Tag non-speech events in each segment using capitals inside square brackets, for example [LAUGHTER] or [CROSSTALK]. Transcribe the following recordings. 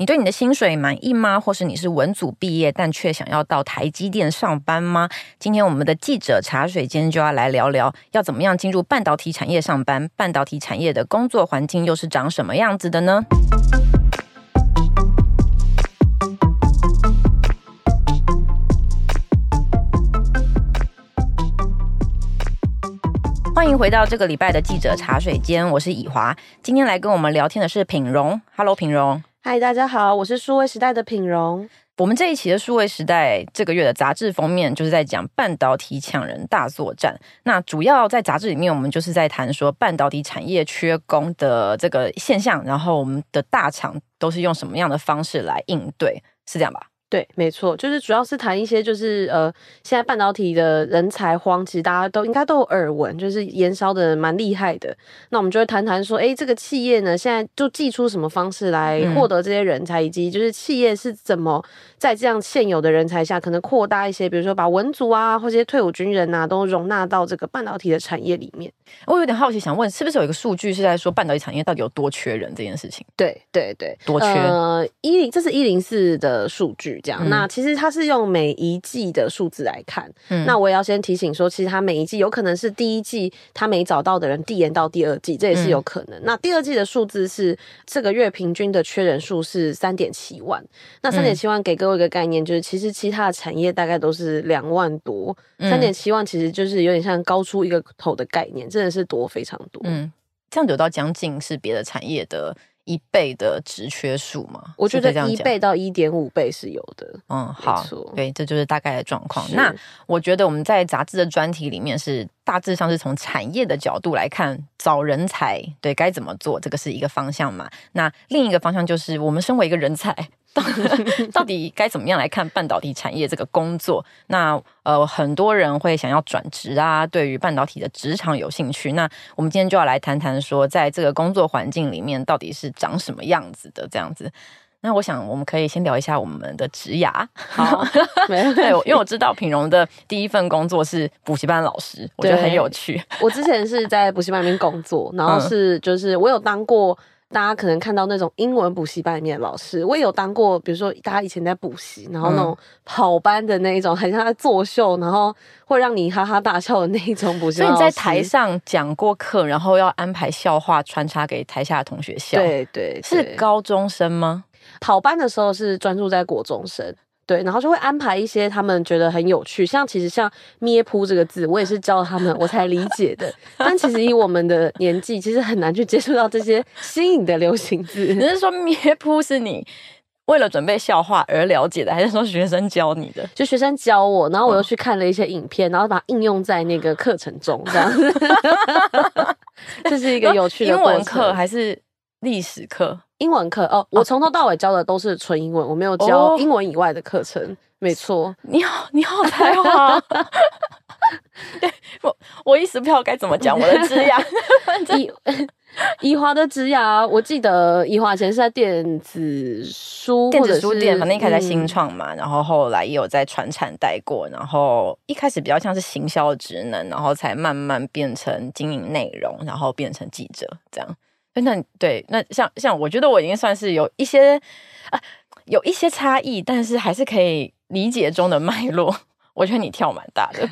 你对你的薪水满意吗？或是你是文组毕业，但却想要到台积电上班吗？今天我们的记者茶水间就要来聊聊，要怎么样进入半导体产业上班？半导体产业的工作环境又是长什么样子的呢？欢迎回到这个礼拜的记者茶水间，我是以华。今天来跟我们聊天的是品荣，Hello，品荣。嗨，大家好，我是数位时代的品荣。我们这一期的数位时代这个月的杂志封面就是在讲半导体抢人大作战。那主要在杂志里面，我们就是在谈说半导体产业缺工的这个现象，然后我们的大厂都是用什么样的方式来应对，是这样吧？对，没错，就是主要是谈一些，就是呃，现在半导体的人才荒，其实大家都应该都有耳闻，就是延烧的蛮厉害的。那我们就会谈谈说，哎，这个企业呢，现在就寄出什么方式来获得这些人才，嗯、以及就是企业是怎么在这样现有的人才下，可能扩大一些，比如说把文族啊，或者些退伍军人啊，都容纳到这个半导体的产业里面。我有点好奇，想问，是不是有一个数据是在说半导体产业到底有多缺人这件事情？对对对，多缺？呃，一零，这是一零四的数据。这样，嗯、那其实它是用每一季的数字来看。嗯，那我也要先提醒说，其实它每一季有可能是第一季他没找到的人递延到第二季，这也是有可能。嗯、那第二季的数字是这个月平均的缺人数是三点七万。那三点七万给各位一个概念，就是其实其他的产业大概都是两万多，三点七万其实就是有点像高出一个头的概念，真的是多非常多。嗯，这样有到将近是别的产业的。一倍的职缺数吗？我觉得一倍到一点五倍是有的。嗯，好，对，这就是大概的状况。那我觉得我们在杂志的专题里面是大致上是从产业的角度来看找人才，对，该怎么做，这个是一个方向嘛。那另一个方向就是我们身为一个人才。[LAUGHS] 到底该怎么样来看半导体产业这个工作？那呃，很多人会想要转职啊，对于半导体的职场有兴趣。那我们今天就要来谈谈说，在这个工作环境里面，到底是长什么样子的这样子。那我想我们可以先聊一下我们的职涯。好，[LAUGHS] 对，因为我知道品荣的第一份工作是补习班老师，我觉得很有趣。我之前是在补习班里面工作，然后是就是我有当过。大家可能看到那种英文补习班里面的老师，我也有当过，比如说大家以前在补习，然后那种跑班的那一种，很像在作秀，然后会让你哈哈大笑的那一种补习班。所以你在台上讲过课，然后要安排笑话穿插给台下的同学笑。对对，对，是高中生吗？跑班的时候是专注在国中生。对，然后就会安排一些他们觉得很有趣，像其实像咩噗这个字，我也是教他们我才理解的。但其实以我们的年纪，其实很难去接触到这些新颖的流行字。你是说咩噗是你为了准备笑话而了解的，还是说学生教你的？就学生教我，然后我又去看了一些影片，然后把它应用在那个课程中，这样子。[LAUGHS] 这是一个有趣的英文课还是历史课？英文课哦，我从头到尾教的都是纯英文，我没有教英文以外的课程。哦、没错，你好，[LAUGHS] 你好才华。[LAUGHS] 对，我我一时不知道该怎么讲我的职涯。[LAUGHS] 以以华的职涯，我记得以华以前是在电子书电子书店，反正一开始在新创嘛，嗯、然后后来也有在传产待过，然后一开始比较像是行销职能，然后才慢慢变成经营内容，然后变成记者这样。那对，那像像我觉得我已经算是有一些啊，有一些差异，但是还是可以理解中的脉络。我觉得你跳蛮大的。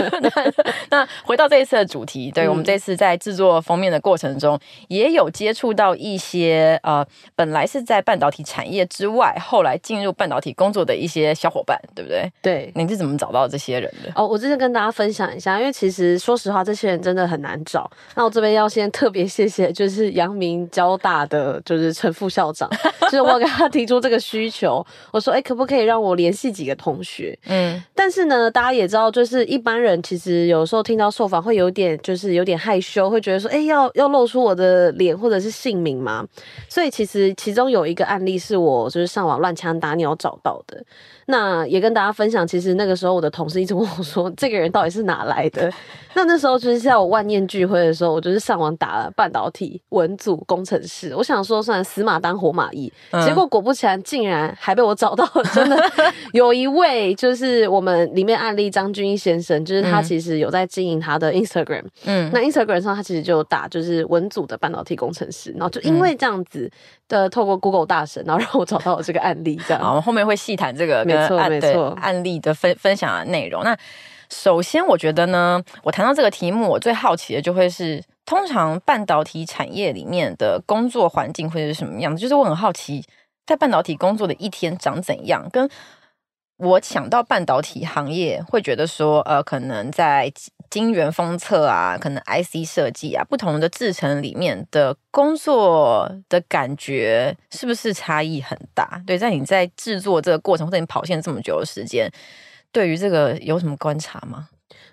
[LAUGHS] [LAUGHS] 那回到这一次的主题，对，我们这次在制作封面的过程中，也有接触到一些呃，本来是在半导体产业之外，后来进入半导体工作的一些小伙伴，对不对？对，你是怎么找到这些人的？哦，我之前跟大家分享一下，因为其实说实话，这些人真的很难找。那我这边要先特别谢谢，就是阳明交大的就是陈副校长，就是我给他提出这个需求，我说，哎，可不可以让我联系几个同学？嗯，但是。呢，大家也知道，就是一般人其实有时候听到受访会有点，就是有点害羞，会觉得说，哎，要要露出我的脸或者是姓名嘛。所以其实其中有一个案例是我就是上网乱枪打鸟找到的。那也跟大家分享，其实那个时候我的同事一直问我说，[LAUGHS] 这个人到底是哪来的？那那时候就是在我万念俱灰的时候，我就是上网打了半导体文组工程师，我想说算死马当活马医，结果果不其然，竟然还被我找到了。真的 [LAUGHS] 有一位就是我们。里面案例张君一先生，就是他其实有在经营他的 Instagram，嗯，那 Instagram 上他其实就打就是文组的半导体工程师，然后就因为这样子的透过 Google 大神，然后让我找到了这个案例，这样，我们后面会细谈这个没错没错案例的分分享的内容。那首先我觉得呢，我谈到这个题目，我最好奇的就会是，通常半导体产业里面的工作环境会是什么样子？就是我很好奇，在半导体工作的一天长怎样，跟。我想到半导体行业，会觉得说，呃，可能在晶圆封测啊，可能 IC 设计啊，不同的制程里面的工作的感觉，是不是差异很大？对，在你在制作这个过程，或者你跑线这么久的时间，对于这个有什么观察吗？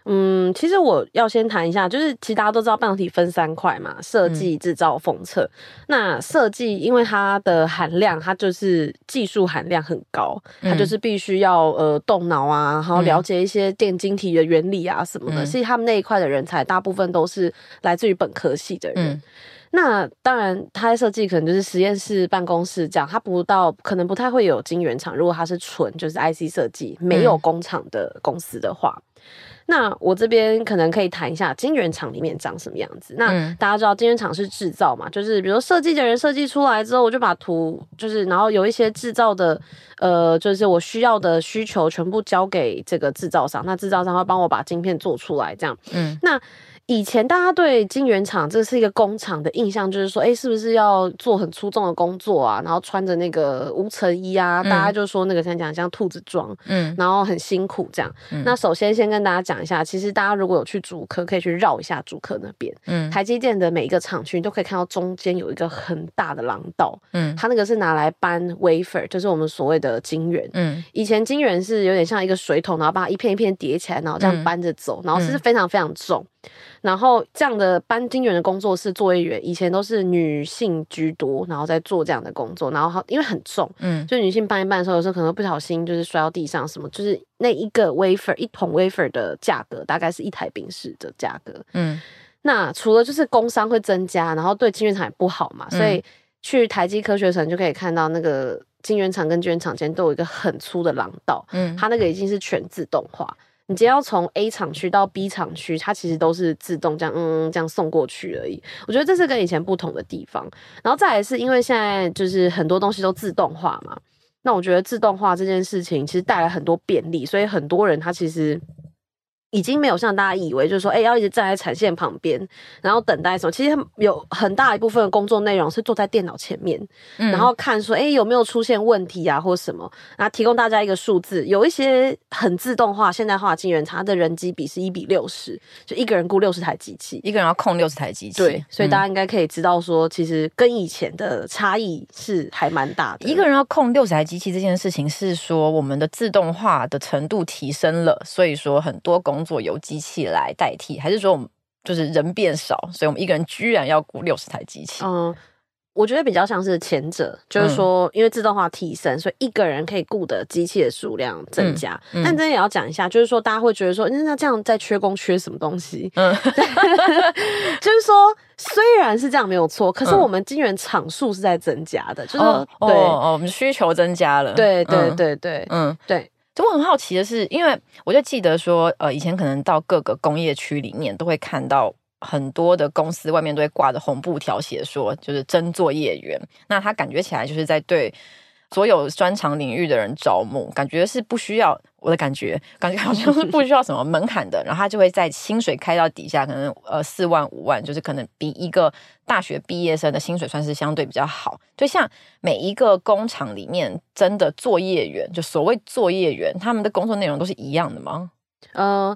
嗯，其实我要先谈一下，就是其实大家都知道半导体分三块嘛，设计、制造、封测。嗯、那设计因为它的含量，它就是技术含量很高，它就是必须要呃动脑啊，然后了解一些电晶体的原理啊什么的。其实、嗯、他们那一块的人才，大部分都是来自于本科系的人。嗯、那当然，他在设计可能就是实验室、办公室这样，他不到可能不太会有晶圆厂。如果他是纯就是 IC 设计，没有工厂的公司的话。嗯那我这边可能可以谈一下晶圆厂里面长什么样子。那大家知道晶圆厂是制造嘛，就是比如设计的人设计出来之后，我就把图就是，然后有一些制造的，呃，就是我需要的需求全部交给这个制造商，那制造商会帮我把晶片做出来，这样。嗯，那。以前大家对晶圆厂这是一个工厂的印象，就是说，哎，是不是要做很粗重的工作啊？然后穿着那个无尘衣啊，嗯、大家就说那个像讲像兔子装，嗯，然后很辛苦这样。嗯、那首先先跟大家讲一下，其实大家如果有去主科，可以去绕一下主科那边，嗯，台积电的每一个厂区，你都可以看到中间有一个很大的廊道，嗯，它那个是拿来搬 wafer，就是我们所谓的晶圆，嗯，以前晶圆是有点像一个水桶，然后把它一片一片叠起来，然后这样搬着走，嗯、然后是非常非常重。然后这样的搬晶圆的工作室作业员，以前都是女性居多，然后在做这样的工作。然后因为很重，嗯，就女性搬一搬的时候，有时候可能不小心就是摔到地上什么，就是那一个 wafer 一桶 wafer 的价格，大概是一台冰室的价格，嗯。那除了就是工伤会增加，然后对金圆厂也不好嘛，所以去台积科学城就可以看到那个晶圆厂跟晶圆厂间都有一个很粗的廊道，嗯，它那个已经是全自动化。你只要从 A 厂区到 B 厂区，它其实都是自动这样，嗯，这样送过去而已。我觉得这是跟以前不同的地方。然后再来是因为现在就是很多东西都自动化嘛，那我觉得自动化这件事情其实带来很多便利，所以很多人他其实。已经没有像大家以为，就是说，哎、欸，要一直站在产线旁边，然后等待什么？其实有很大一部分的工作内容是坐在电脑前面，嗯、然后看说，哎、欸，有没有出现问题啊，或什么？然后提供大家一个数字，有一些很自动化、现代化的晶圆厂，它的人机比是一比六十，就一个人雇六十台机器，一个人要控六十台机器。对，所以大家应该可以知道说，其实跟以前的差异是还蛮大的。一个人要控六十台机器这件事情，是说我们的自动化的程度提升了，所以说很多工。工作由机器来代替，还是说我们就是人变少，所以我们一个人居然要雇六十台机器？嗯，我觉得比较像是前者，就是说因为自动化提升，所以一个人可以雇的机器的数量增加。嗯嗯、但这也要讲一下，就是说大家会觉得说，那这样在缺工缺什么东西？嗯，[LAUGHS] 就是说虽然是这样没有错，可是我们晶圆厂数是在增加的，嗯、就是说对哦，哦，我们需求增加了，对对对对，嗯对。我很好奇的是，因为我就记得说，呃，以前可能到各个工业区里面都会看到很多的公司外面都会挂着红布条，写说就是真作业员。那他感觉起来就是在对。所有专长领域的人招募，感觉是不需要我的感觉，感觉好像是 [LAUGHS] 不需要什么门槛的，然后他就会在薪水开到底下，可能呃四万五万，就是可能比一个大学毕业生的薪水算是相对比较好。就像每一个工厂里面真的作业员，就所谓作业员，他们的工作内容都是一样的吗？嗯、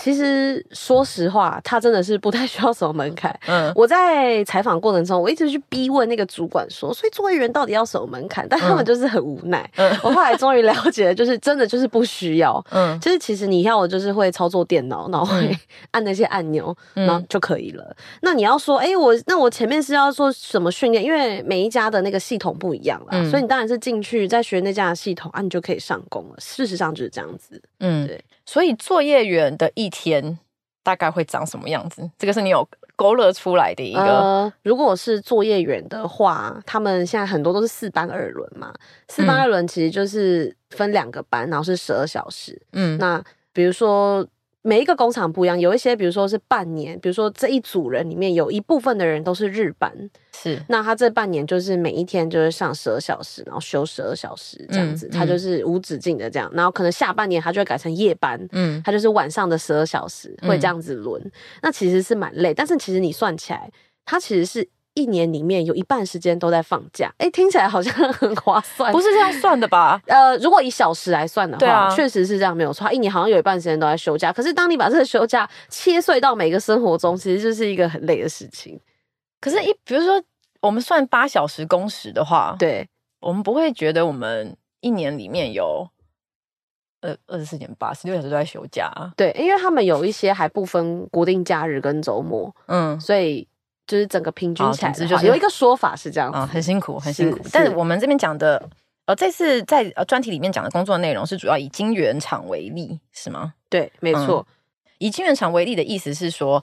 其实说实话，他真的是不太需要什么门槛。嗯，我在采访过程中，我一直去逼问那个主管说，所以作业员到底要什么门槛？但他们就是很无奈。嗯，我后来终于了解了，就是真的就是不需要。嗯，就是其实你要的就是会操作电脑，然后会 [LAUGHS] 按那些按钮，然后就可以了。嗯，那你要说，哎，我那我前面是要做什么训练？因为每一家的那个系统不一样啦，嗯，所以你当然是进去再学那家的系统啊，你就可以上工了。事实上就是这样子。嗯，对。所以作业员的一天大概会长什么样子？这个是你有勾勒出来的一个。呃，如果是作业员的话，他们现在很多都是四班二轮嘛。四班二轮其实就是分两个班，然后是十二小时。嗯，那比如说。每一个工厂不一样，有一些比如说是半年，比如说这一组人里面有一部分的人都是日班，是，那他这半年就是每一天就是上十二小时，然后休十二小时这样子，嗯嗯、他就是无止境的这样，然后可能下半年他就会改成夜班，嗯，他就是晚上的十二小时会这样子轮，嗯、那其实是蛮累，但是其实你算起来，他其实是。一年里面有一半时间都在放假，哎、欸，听起来好像很划算，不是这样算的吧？[LAUGHS] 呃，如果以小时来算的话，确、啊、实是这样，没有错。一年好像有一半时间都在休假，可是当你把这个休假切碎到每个生活中，其实就是一个很累的事情。可是，一比如说我们算八小时工时的话，对，我们不会觉得我们一年里面有呃二十四点八十六小时都在休假，对，因为他们有一些还不分固定假日跟周末，嗯，所以。就是整个平均起来，就是有一个说法是这样，啊，很辛苦，很辛苦。但是我们这边讲的，呃，这次在呃专题里面讲的工作内容是主要以晶圆厂为例，是吗？对，没错。以晶圆厂为例的意思是说，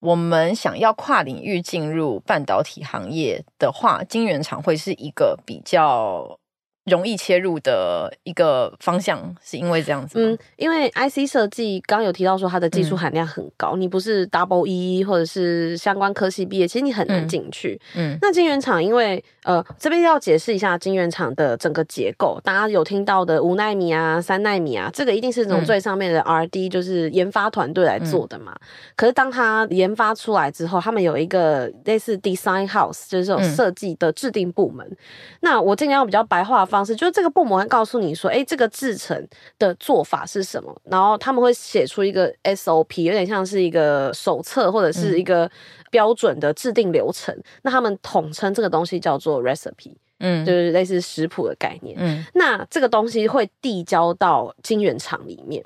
我们想要跨领域进入半导体行业的话，晶圆厂会是一个比较。容易切入的一个方向，是因为这样子。嗯，因为 IC 设计刚刚有提到说它的技术含量很高，嗯、你不是 Double E 或者是相关科系毕业，其实你很难进去。嗯，嗯那晶圆厂因为呃这边要解释一下晶圆厂的整个结构，大家有听到的五纳米啊、三纳米啊，这个一定是从最上面的 RD，就是研发团队来做的嘛。嗯、可是当它研发出来之后，他们有一个类似 Design House，就是这种设计的制定部门。嗯、那我尽量用比较白话。方式就是这个部门会告诉你说，哎，这个制成的做法是什么？然后他们会写出一个 SOP，有点像是一个手册或者是一个标准的制定流程。嗯、那他们统称这个东西叫做 recipe，嗯，就是类似食谱的概念。嗯，那这个东西会递交到晶圆厂里面。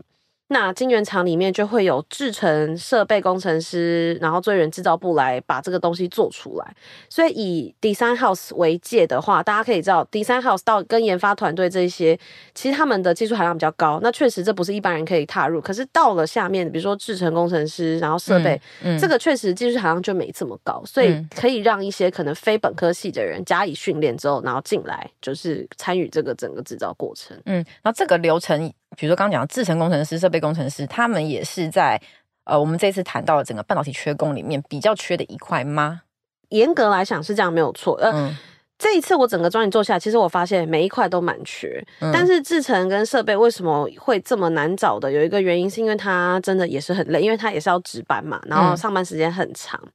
那晶圆厂里面就会有制成设备工程师，然后最远制造部来把这个东西做出来。所以以 design house 为界的话，大家可以知道 design house 到跟研发团队这一些，其实他们的技术含量比较高。那确实这不是一般人可以踏入。可是到了下面，比如说制成工程师，然后设备，嗯嗯、这个确实技术含量就没这么高，所以可以让一些可能非本科系的人加以训练之后，然后进来就是参与这个整个制造过程。嗯，然后这个流程。比如说刚刚讲的制程工程师、设备工程师，他们也是在呃，我们这次谈到的整个半导体缺工里面比较缺的一块吗？严格来讲是这样，没有错。呃，嗯、这一次我整个专题做下来，其实我发现每一块都蛮缺。嗯、但是制程跟设备为什么会这么难找的？有一个原因是因为它真的也是很累，因为它也是要值班嘛，然后上班时间很长。嗯、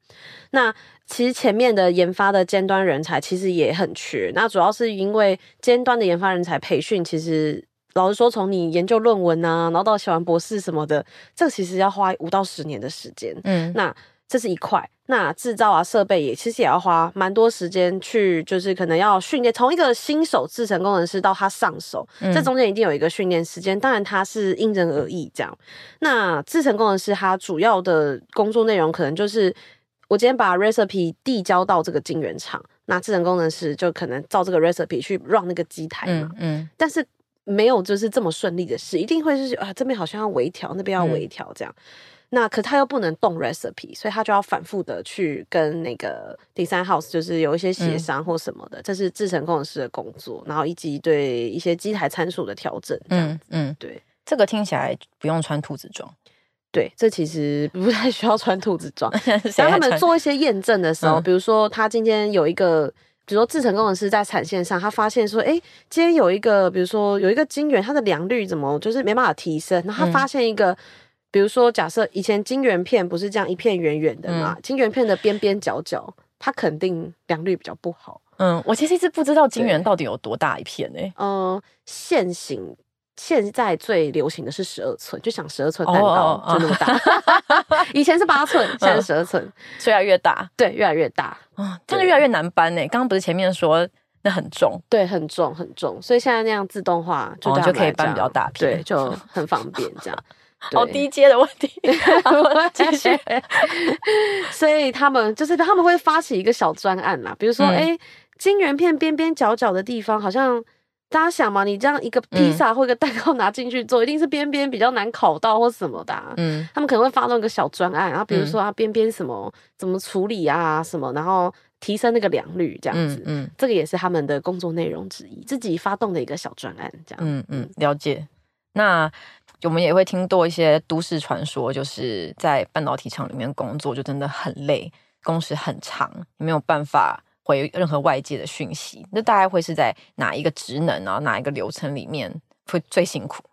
那其实前面的研发的尖端人才其实也很缺。那主要是因为尖端的研发人才培训其实。老实说，从你研究论文啊，然后到写完博士什么的，这个其实要花五到十年的时间。嗯，那这是一块。那制造啊，设备也其实也要花蛮多时间去，就是可能要训练，从一个新手制程工程师到他上手，嗯、这中间一定有一个训练时间。当然，它是因人而异这样。那制程工程师他主要的工作内容，可能就是我今天把 recipe 递交到这个晶圆厂，那制程工程师就可能照这个 recipe 去 run 那个机台嘛。嗯，嗯但是。没有就是这么顺利的事，一定会是啊，这边好像要微调，那边要微调这样。嗯、那可他又不能动 recipe，所以他就要反复的去跟那个 design house，就是有一些协商或什么的，嗯、这是制程工程师的工作。然后以及对一些机台参数的调整这样子。嗯，嗯对，这个听起来不用穿兔子装。对，这其实不太需要穿兔子装。[LAUGHS] 当他们做一些验证的时候，嗯、比如说他今天有一个。比如说，制程工程师在产线上，他发现说，哎，今天有一个，比如说有一个晶圆，它的良率怎么就是没办法提升？然后他发现一个，嗯、比如说，假设以前晶圆片不是这样一片圆圆的嘛，嗯、晶圆片的边边角角，它肯定良率比较不好。嗯，我其实一直不知道晶圆到底有多大一片呢？嗯，线型。现在最流行的是十二寸，就想十二寸蛋糕就那么大。[LAUGHS] 以前是八寸，现在十二寸，越来越大。对，越来越大。啊，这个越来越难搬呢。刚刚不是前面说那很重？对，很重很重。所以现在那样自动化就就可以搬比较大片，对，就很方便这样。[LAUGHS] 好低阶的问题，[LAUGHS] 继续。所以他们就是他们会发起一个小专案啦，比如说，哎，晶圆片边边角角的地方好像。大家想嘛，你这样一个披萨或一个蛋糕拿进去做，嗯、一定是边边比较难烤到或什么的、啊。嗯，他们可能会发动一个小专案，然后比如说啊边边什么怎么处理啊什么，然后提升那个良率这样子。嗯，嗯这个也是他们的工作内容之一，自己发动的一个小专案这样。嗯嗯，了解。那我们也会听多一些都市传说，就是在半导体厂里面工作就真的很累，工时很长，没有办法回任何外界的讯息。那大概会是在哪一个职能啊，哪一个流程里面会最辛苦？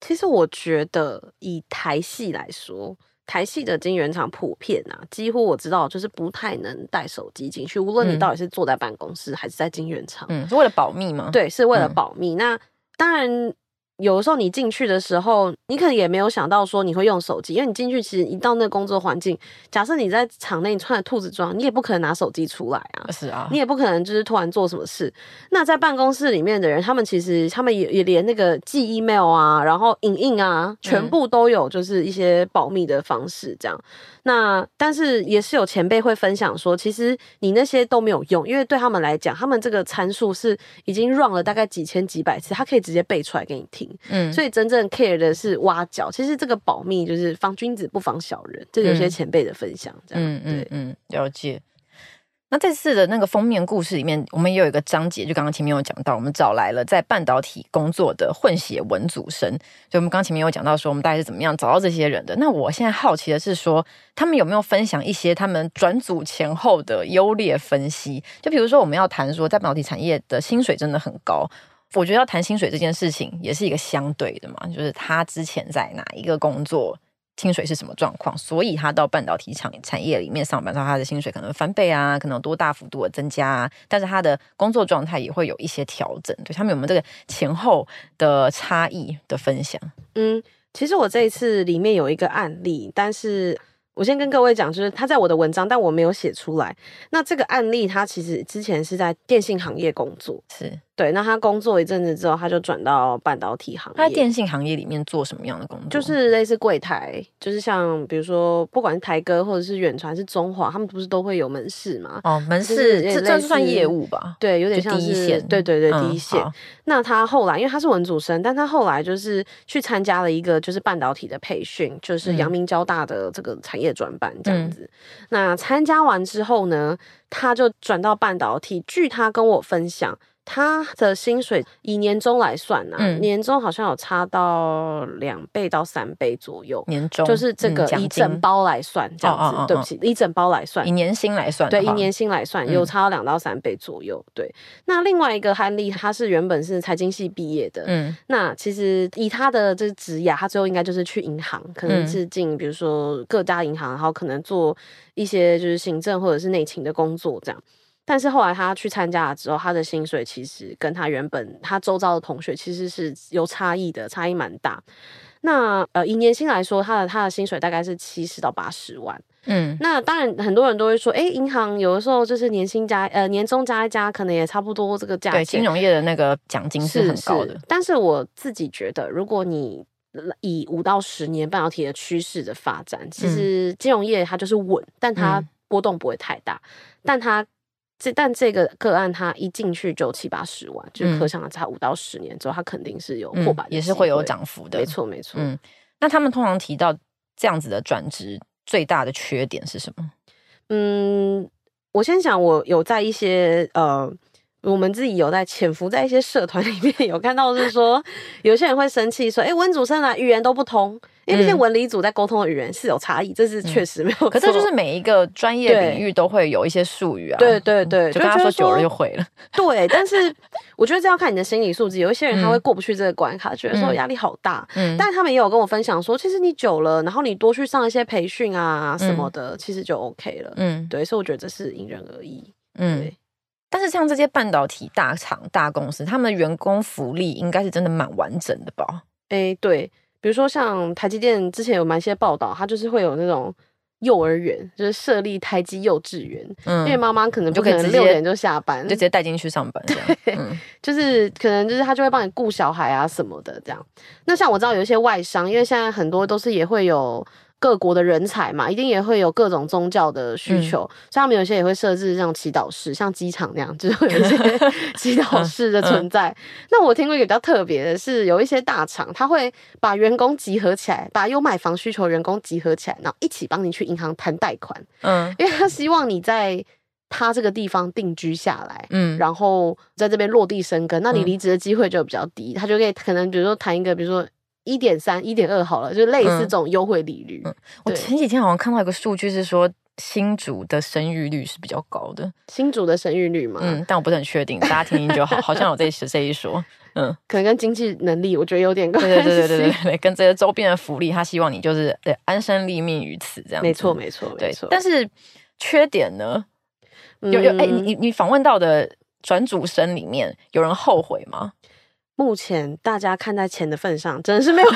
其实我觉得以台系来说。台系的晶圆厂普遍啊，几乎我知道就是不太能带手机进去，无论你到底是坐在办公室还是在晶圆厂，嗯，是为了保密吗？对，是为了保密。嗯、那当然。有的时候你进去的时候，你可能也没有想到说你会用手机，因为你进去其实一到那个工作环境，假设你在场内你穿着兔子装，你也不可能拿手机出来啊。是啊，你也不可能就是突然做什么事。那在办公室里面的人，他们其实他们也也连那个寄 email 啊，然后影印啊，全部都有，就是一些保密的方式这样。嗯、那但是也是有前辈会分享说，其实你那些都没有用，因为对他们来讲，他们这个参数是已经 run 了大概几千几百次，他可以直接背出来给你听。嗯，所以真正 care 的是挖角。其实这个保密就是防君子不防小人，这有些前辈的分享，这样。嗯嗯嗯，了解。那这次的那个封面故事里面，我们也有一个章节，就刚刚前面有讲到，我们找来了在半导体工作的混血文组生。就我们刚刚前面有讲到说，我们大概是怎么样找到这些人的。那我现在好奇的是说，他们有没有分享一些他们转组前后的优劣分析？就比如说，我们要谈说，在半导体产业的薪水真的很高。我觉得要谈薪水这件事情也是一个相对的嘛，就是他之前在哪一个工作，薪水是什么状况，所以他到半导体厂产业里面上班，他的薪水可能翻倍啊，可能多大幅度的增加啊，但是他的工作状态也会有一些调整。对，他们有没有这个前后的差异的分享？嗯，其实我这一次里面有一个案例，但是。我先跟各位讲，就是他在我的文章，但我没有写出来。那这个案例，他其实之前是在电信行业工作，是对。那他工作一阵子之后，他就转到半导体行业。他在电信行业里面做什么样的工作？就是类似柜台，就是像比如说，不管是台哥或者是远传，是中华，他们不是都会有门市吗？哦，门市这这算业务吧？对，有点像第一线。对对对，第一线。嗯、那他后来，因为他是文组生，但他后来就是去参加了一个就是半导体的培训，就是阳明交大的这个产业专班这样子。嗯、那参加完之后呢，他就转到半导体。据他跟我分享。他的薪水以年终来算呢、啊，嗯、年终好像有差到两倍到三倍左右。年终就是这个以整包来算，这样子。对不起，以整包来算，以年薪来算，对，以年薪来算有差到两到三倍左右。嗯、对，那另外一个韩丽，他是原本是财经系毕业的，嗯，那其实以他的这个职涯，他最后应该就是去银行，可能是进比如说各家银行，然后可能做一些就是行政或者是内勤的工作这样。但是后来他去参加了之后，他的薪水其实跟他原本他周遭的同学其实是有差异的，差异蛮大。那呃，以年薪来说，他的他的薪水大概是七十到八十万。嗯，那当然很多人都会说，哎、欸，银行有的时候就是年薪加呃年终加一加，可能也差不多这个价钱。对，金融业的那个奖金是很高的。但是我自己觉得，如果你以五到十年半导体的趋势的发展，其实金融业它就是稳，但它波动不会太大，嗯、但它。这但这个个案，他一进去就七八十万，嗯、就可想而知，他五到十年之后，他肯定是有破百、嗯，也是会有涨幅的。没错，没错。嗯，那他们通常提到这样子的转职最大的缺点是什么？嗯，我先讲，我有在一些呃。我们自己有在潜伏在一些社团里面，有看到是说，有些人会生气说，哎、欸，文组生啊语言都不通，因为那些文理组在沟通的语言是有差异，这是确实没有、嗯。可是就是每一个专业领域都会有一些术语啊，对对对，就跟他说久了就会了。[LAUGHS] 对，但是我觉得这要看你的心理素质，有一些人他会过不去这个关卡，嗯、觉得说压力好大。嗯，但是他们也有跟我分享说，其实你久了，然后你多去上一些培训啊什么的，嗯、其实就 OK 了。嗯，对，所以我觉得这是因人而异。嗯。但是像这些半导体大厂、大公司，他们的员工福利应该是真的蛮完整的吧？哎、欸，对，比如说像台积电之前有蛮些报道，它就是会有那种幼儿园，就是设立台积幼稚园，嗯，因为妈妈可能不可能六点就下班，就直接带进去上班，对，嗯、就是可能就是他就会帮你顾小孩啊什么的这样。那像我知道有一些外商，因为现在很多都是也会有。各国的人才嘛，一定也会有各种宗教的需求，嗯、所以他们有些也会设置这种祈祷室，像机场那样，就是会有一些 [LAUGHS] [LAUGHS] 祈祷室的存在。嗯嗯、那我听过一个比较特别的是，有一些大厂，他会把员工集合起来，把有买房需求员工集合起来，然后一起帮你去银行谈贷款。嗯，因为他希望你在他这个地方定居下来，嗯，然后在这边落地生根，那你离职的机会就比较低。他就可以可能比如说谈一个，比如说。一点三、一点二好了，就类似这种优惠利率。嗯，我前几天好像看到一个数据是说，新竹的生育率是比较高的。新竹的生育率嘛，嗯，但我不是很确定，大家听听就好。好像有这这一说，嗯，可能跟经济能力，我觉得有点关系。对对对对对对，跟这些周边的福利，他希望你就是对安身立命于此这样。没错没错没错。但是缺点呢？有有哎，你你访问到的转主生里面有人后悔吗？目前大家看在钱的份上，真的是没有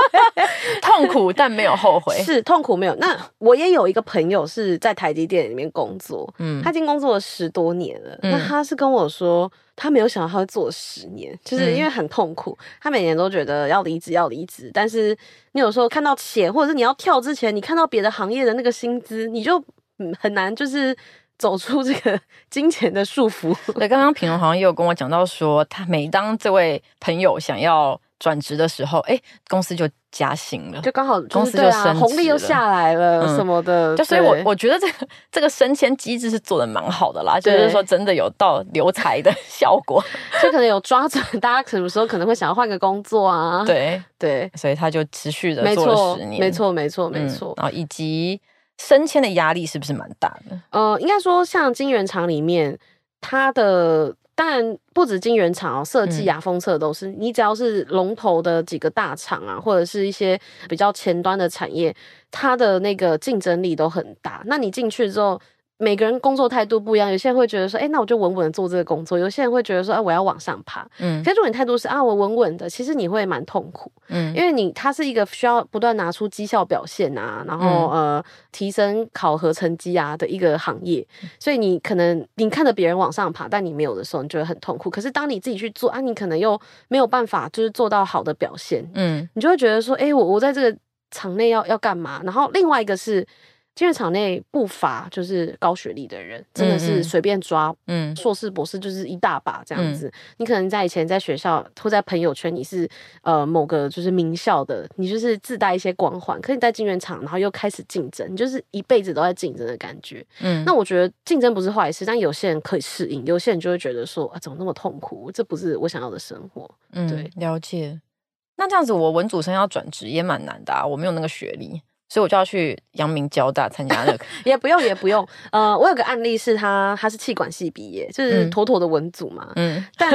[LAUGHS] 痛苦但没有后悔，是痛苦没有。那我也有一个朋友是在台积电里面工作，嗯，他已经工作了十多年了。嗯、那他是跟我说，他没有想到他会做十年，就是因为很痛苦。嗯、他每年都觉得要离职要离职，但是你有时候看到钱，或者是你要跳之前，你看到别的行业的那个薪资，你就嗯很难就是。走出这个 [LAUGHS] 金钱的束缚。对，刚刚品荣好像也有跟我讲到说，他每当这位朋友想要转职的时候，哎，公司就加薪了，就刚好公司就升红利又下来了什么的。就所以我我觉得这个这个升迁机制是做的蛮好的啦，就是说真的有到留才的 [LAUGHS] 效果，[LAUGHS] 就可能有抓准大家什么时候可能会想要换个工作啊。对对，所以他就持续的做了十年，没错没错没错，然后以及。升迁的压力是不是蛮大的？呃，应该说像金源厂里面，它的当然不止金源厂哦，设计啊、封测都是。你只要是龙头的几个大厂啊，或者是一些比较前端的产业，它的那个竞争力都很大。那你进去之后。每个人工作态度不一样，有些人会觉得说，哎、欸，那我就稳稳的做这个工作；有些人会觉得说，哎、啊，我要往上爬。嗯，可是如果你态度是啊，我稳稳的，其实你会蛮痛苦。嗯，因为你它是一个需要不断拿出绩效表现啊，然后、嗯、呃提升考核成绩啊的一个行业，所以你可能你看着别人往上爬，但你没有的时候，你就会很痛苦。可是当你自己去做啊，你可能又没有办法就是做到好的表现。嗯，你就会觉得说，哎、欸，我我在这个场内要要干嘛？然后另外一个是。因为厂内不乏就是高学历的人，真的是随便抓，嗯，硕士博士就是一大把这样子。嗯、你可能在以前在学校或在朋友圈，你是呃某个就是名校的，你就是自带一些光环。可是你在晶圆厂，然后又开始竞争，你就是一辈子都在竞争的感觉。嗯，那我觉得竞争不是坏事，但有些人可以适应，有些人就会觉得说啊，怎么那么痛苦？这不是我想要的生活。嗯，对，了解。那这样子，我文组生要转职也蛮难的啊，我没有那个学历。所以我就要去阳明交大参加那个，[LAUGHS] 也不用也不用。呃，我有个案例是他，他是气管系毕业，就是妥妥的文组嘛。嗯，[LAUGHS] 但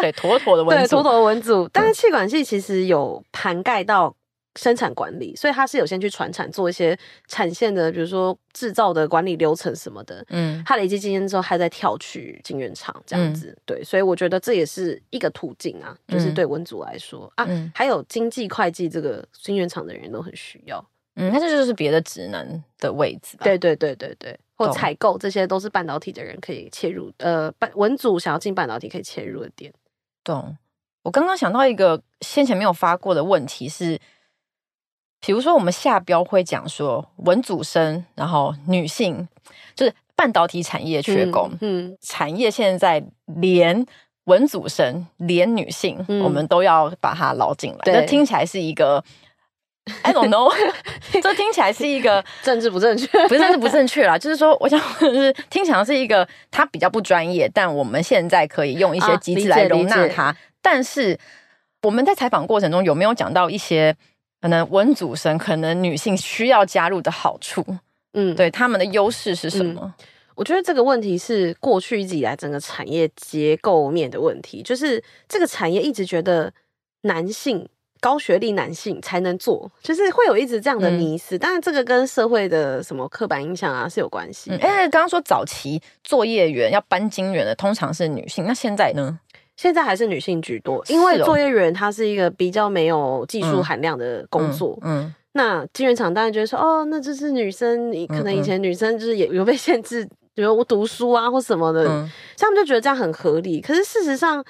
对妥妥的文组，对妥妥的文组。但是气管系其实有涵盖到生产管理，所以他是有先去传产做一些产线的，比如说制造的管理流程什么的。嗯，他累积经验之后，还在跳去晶圆厂这样子。对，所以我觉得这也是一个途径啊，就是对文组来说啊，还有经济会计这个晶圆厂的人都很需要。嗯，那这就是别的职能的位置吧？对对对对对，或采购，这些都是半导体的人可以切入。呃，半文组想要进半导体可以切入的点。懂。我刚刚想到一个先前没有发过的问题是，比如说我们下标会讲说文组生，然后女性就是半导体产业缺工，嗯，嗯产业现在连文组生连女性，嗯、我们都要把它捞进来，那听起来是一个。I don't know，[LAUGHS] 这听起来是一个 [LAUGHS] 政治不正确，不是政治不正确啦，就是说，我想是听起来是一个他比较不专业，但我们现在可以用一些机制来容纳他。啊、但是我们在采访过程中有没有讲到一些可能文组生可能女性需要加入的好处？嗯，对，他们的优势是什么？嗯、我觉得这个问题是过去一直以来整个产业结构面的问题，就是这个产业一直觉得男性。高学历男性才能做，就是会有一直这样的迷思。当然、嗯，这个跟社会的什么刻板印象啊是有关系。哎、嗯，刚刚说早期作业员要搬金元的通常是女性，那现在呢？现在还是女性居多，因为作业员它是一个比较没有技术含量的工作。嗯，那金圆厂当然觉得说，哦，那这是女生，你可能以前女生就是也有被限制，比如我读书啊或什么的，嗯、他们就觉得这样很合理。可是事实上，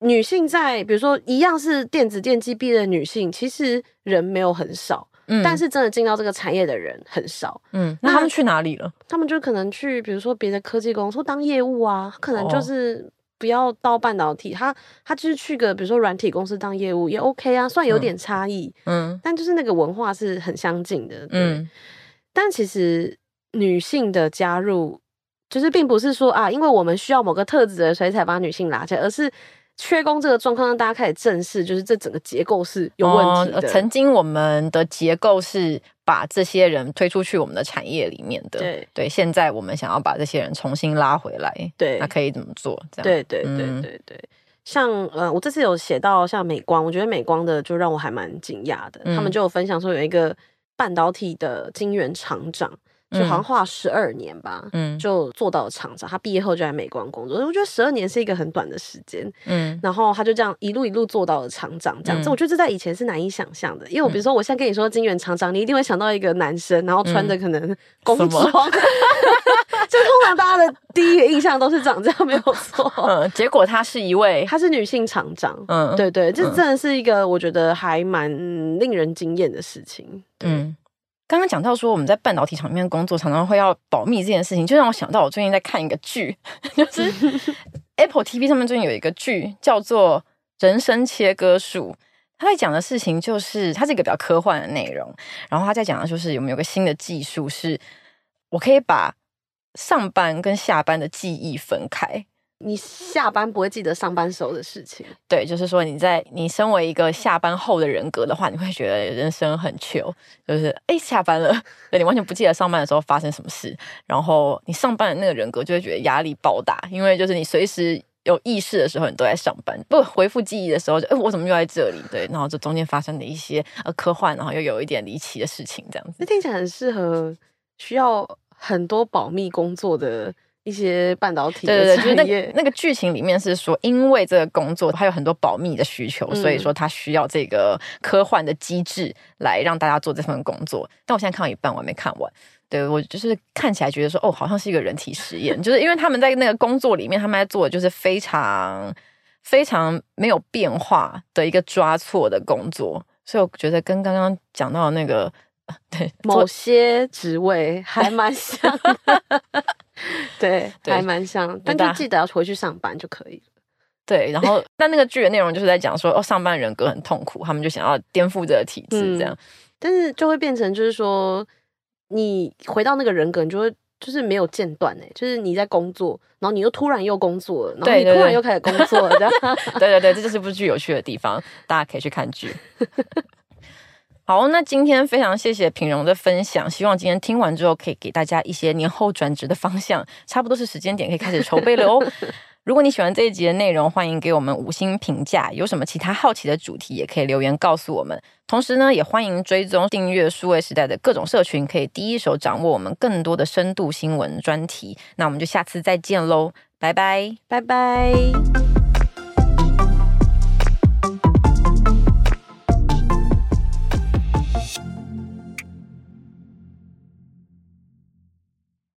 女性在比如说一样是电子电机毕业的女性，其实人没有很少，嗯，但是真的进到这个产业的人很少，嗯，那他们去哪里了？他们就可能去比如说别的科技公司当业务啊，可能就是不要到半导体，他他就是去个比如说软体公司当业务也 OK 啊，算有点差异，嗯，但就是那个文化是很相近的，对。嗯，但其实女性的加入，就是并不是说啊，因为我们需要某个特质的，所以才把女性拉起来，而是。缺工这个状况，让大家开始正视，就是这整个结构是有问题的。哦、曾经我们的结构是把这些人推出去我们的产业里面的，对对。现在我们想要把这些人重新拉回来，对，那可以怎么做？这样对对对对对。像呃，我这次有写到像美光，我觉得美光的就让我还蛮惊讶的，嗯、他们就有分享说有一个半导体的晶圆厂长。就好像花十二年吧，嗯，就做到了厂长。他毕业后就在美光工作，我觉得十二年是一个很短的时间，嗯。然后他就这样一路一路做到了厂长，这样子。嗯、我觉得这在以前是难以想象的，因为我比如说我现在跟你说金源厂长，你一定会想到一个男生，然后穿着可能工装，[LAUGHS] 就通常大家的第一个印象都是长这样，没有错。嗯，结果他是一位，他是女性厂长，嗯，对对，这真的是一个我觉得还蛮令人惊艳的事情，嗯。刚刚讲到说我们在半导体厂里面工作，常常会要保密这件事情，就让我想到我最近在看一个剧，[LAUGHS] 就是 [LAUGHS] Apple TV 上面最近有一个剧叫做《人生切割术》，他在讲的事情就是它是一个比较科幻的内容，然后他在讲的就是有没有个新的技术，是我可以把上班跟下班的记忆分开。你下班不会记得上班时候的事情，对，就是说你在你身为一个下班后的人格的话，你会觉得人生很 chill，就是哎下班了，[LAUGHS] 对，你完全不记得上班的时候发生什么事，然后你上班的那个人格就会觉得压力爆大，因为就是你随时有意识的时候你都在上班，不回复记忆的时候就哎我怎么又在这里？对，然后这中间发生的一些呃科幻，然后又有一点离奇的事情，这样子，那听起来很适合需要很多保密工作的。一些半导体的对对对，就是那个那个剧情里面是说，因为这个工作它有很多保密的需求，嗯、所以说它需要这个科幻的机制来让大家做这份工作。但我现在看到一半，我还没看完。对，我就是看起来觉得说，哦，好像是一个人体实验，就是因为他们在那个工作里面，他们在做的就是非常非常没有变化的一个抓错的工作，所以我觉得跟刚刚讲到的那个 [LAUGHS] 对某些职位还蛮像的。[LAUGHS] 对，对还蛮像，但就记得要回去上班就可以了。[LAUGHS] 对，然后但那个剧的内容就是在讲说，哦，上班人格很痛苦，他们就想要颠覆这个体制，这样、嗯。但是就会变成就是说，你回到那个人格，你就会就是没有间断哎，就是你在工作，然后你又突然又工作了，然后你突然又开始工作了，这样。[LAUGHS] 对对对，这就是部剧有趣的地方，大家可以去看剧。好，那今天非常谢谢品荣的分享，希望今天听完之后可以给大家一些年后转职的方向，差不多是时间点可以开始筹备了哦。如果你喜欢这一集的内容，欢迎给我们五星评价。有什么其他好奇的主题，也可以留言告诉我们。同时呢，也欢迎追踪订阅数位时代的各种社群，可以第一手掌握我们更多的深度新闻专题。那我们就下次再见喽，拜拜，拜拜。